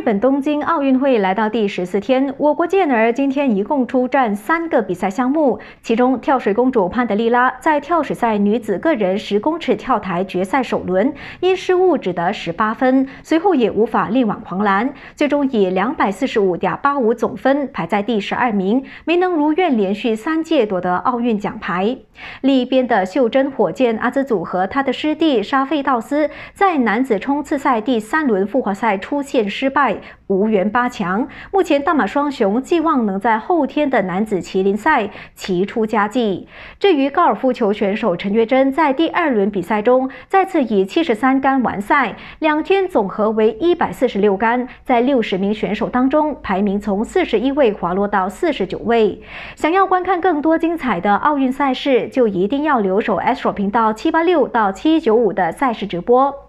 日本东京奥运会来到第十四天，我国健儿今天一共出战三个比赛项目，其中跳水公主潘德利拉在跳水赛女子个人十公尺跳台决赛首轮因失误只得十八分，随后也无法力挽狂澜，最终以两百四十五点八五总分排在第十二名，没能如愿连续三届夺得奥运奖牌。另一边的袖珍火箭阿兹组和他的师弟沙费道斯在男子冲刺赛第三轮复活赛出现失。败无缘八强，目前大马双雄寄望能在后天的男子麒麟赛齐出佳绩。至于高尔夫球选手陈月珍，在第二轮比赛中再次以七十三杆完赛，两天总和为一百四十六杆，在六十名选手当中排名从四十一位滑落到四十九位。想要观看更多精彩的奥运赛事，就一定要留守 Astro 频道七八六到七九五的赛事直播。